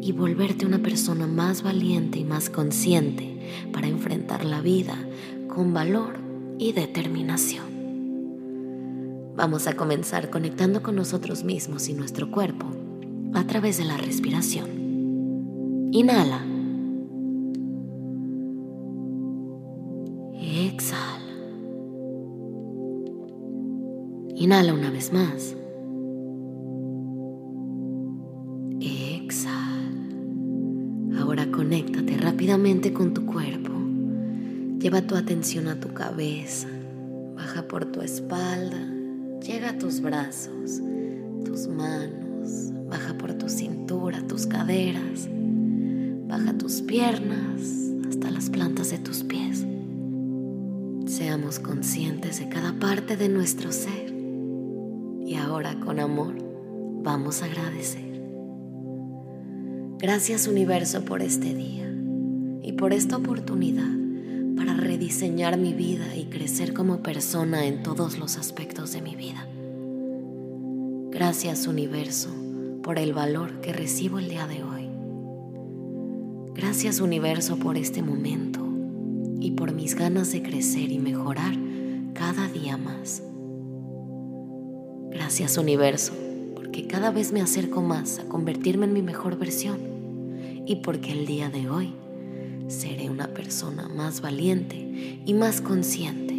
y volverte una persona más valiente y más consciente para enfrentar la vida con valor y determinación. Vamos a comenzar conectando con nosotros mismos y nuestro cuerpo a través de la respiración. Inhala. Exhala. Inhala una vez más. Conéctate rápidamente con tu cuerpo. Lleva tu atención a tu cabeza. Baja por tu espalda. Llega a tus brazos, tus manos. Baja por tu cintura, tus caderas. Baja tus piernas hasta las plantas de tus pies. Seamos conscientes de cada parte de nuestro ser. Y ahora con amor vamos a agradecer. Gracias universo por este día y por esta oportunidad para rediseñar mi vida y crecer como persona en todos los aspectos de mi vida. Gracias universo por el valor que recibo el día de hoy. Gracias universo por este momento y por mis ganas de crecer y mejorar cada día más. Gracias universo porque cada vez me acerco más a convertirme en mi mejor versión y porque el día de hoy seré una persona más valiente y más consciente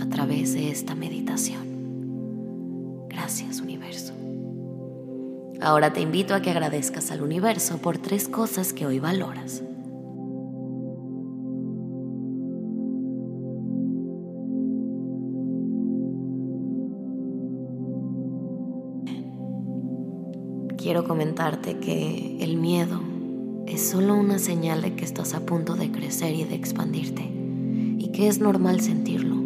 a través de esta meditación. Gracias universo. Ahora te invito a que agradezcas al universo por tres cosas que hoy valoras. Quiero comentarte que el miedo es solo una señal de que estás a punto de crecer y de expandirte y que es normal sentirlo.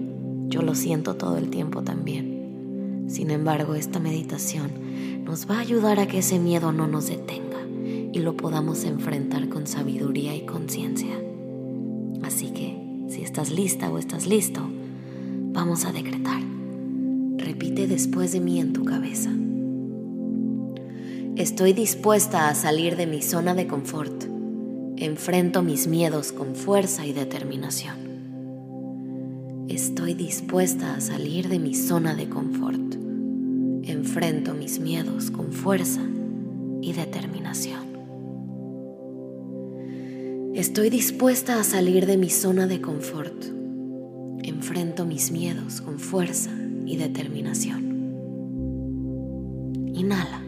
Yo lo siento todo el tiempo también. Sin embargo, esta meditación nos va a ayudar a que ese miedo no nos detenga y lo podamos enfrentar con sabiduría y conciencia. Así que, si estás lista o estás listo, vamos a decretar. Repite después de mí en tu cabeza. Estoy dispuesta a salir de mi zona de confort. Enfrento mis miedos con fuerza y determinación. Estoy dispuesta a salir de mi zona de confort. Enfrento mis miedos con fuerza y determinación. Estoy dispuesta a salir de mi zona de confort. Enfrento mis miedos con fuerza y determinación. Inhala.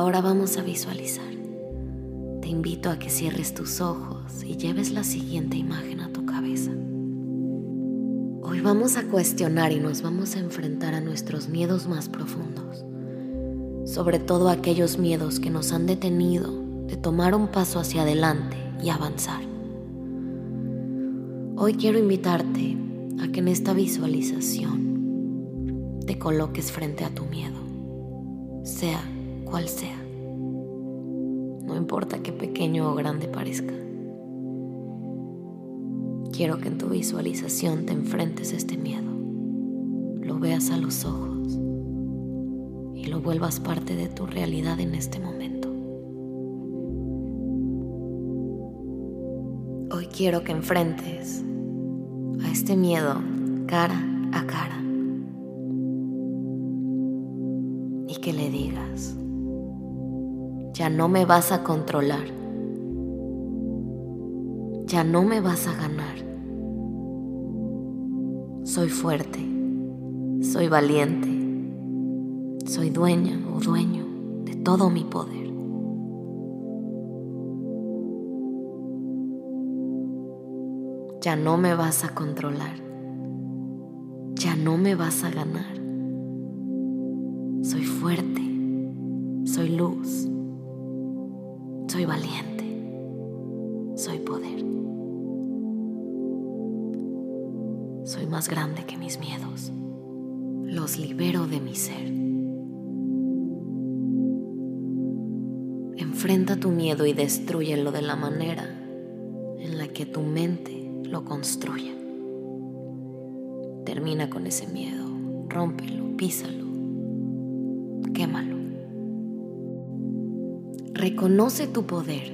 Ahora vamos a visualizar. Te invito a que cierres tus ojos y lleves la siguiente imagen a tu cabeza. Hoy vamos a cuestionar y nos vamos a enfrentar a nuestros miedos más profundos, sobre todo aquellos miedos que nos han detenido de tomar un paso hacia adelante y avanzar. Hoy quiero invitarte a que en esta visualización te coloques frente a tu miedo, sea cual sea. No importa qué pequeño o grande parezca. Quiero que en tu visualización te enfrentes a este miedo, lo veas a los ojos y lo vuelvas parte de tu realidad en este momento. Hoy quiero que enfrentes a este miedo cara a cara y que le digas, Ya no me vas a controlar. Ya no me vas a ganar. Soy fuerte. Soy valiente. Soy dueña o dueño de todo mi poder. Ya no me vas a controlar. Ya no me vas a ganar. Soy fuerte. Soy luz. Soy valiente. Soy poder. Soy más grande que mis miedos. Los libero de mi ser. Enfrenta tu miedo y destruyelo de la manera en la que tu mente lo construya. Termina con ese miedo, rómpelo, písalo, quémalo. Reconoce tu poder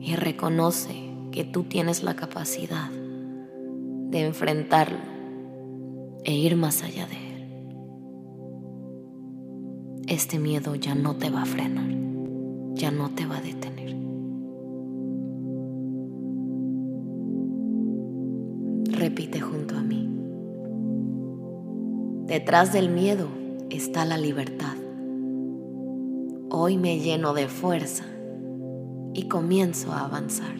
y reconoce que tú tienes la capacidad de enfrentarlo e ir más allá de él. Este miedo ya no te va a frenar, ya no te va a detener. Repite junto a mí. Detrás del miedo está la libertad. Hoy me lleno de fuerza y comienzo a avanzar.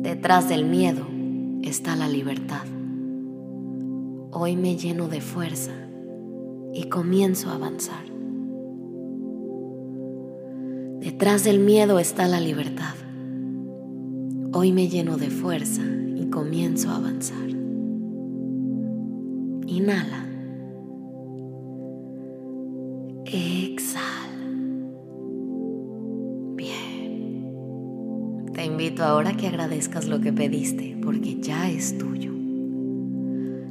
Detrás del miedo está la libertad. Hoy me lleno de fuerza y comienzo a avanzar. Detrás del miedo está la libertad. Hoy me lleno de fuerza y comienzo a avanzar. Inhala. Te invito ahora a que agradezcas lo que pediste, porque ya es tuyo.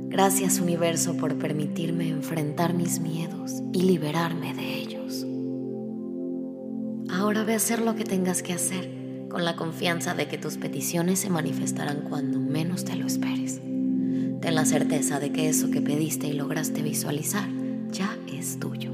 Gracias universo por permitirme enfrentar mis miedos y liberarme de ellos. Ahora ve a hacer lo que tengas que hacer, con la confianza de que tus peticiones se manifestarán cuando menos te lo esperes. Ten la certeza de que eso que pediste y lograste visualizar ya es tuyo.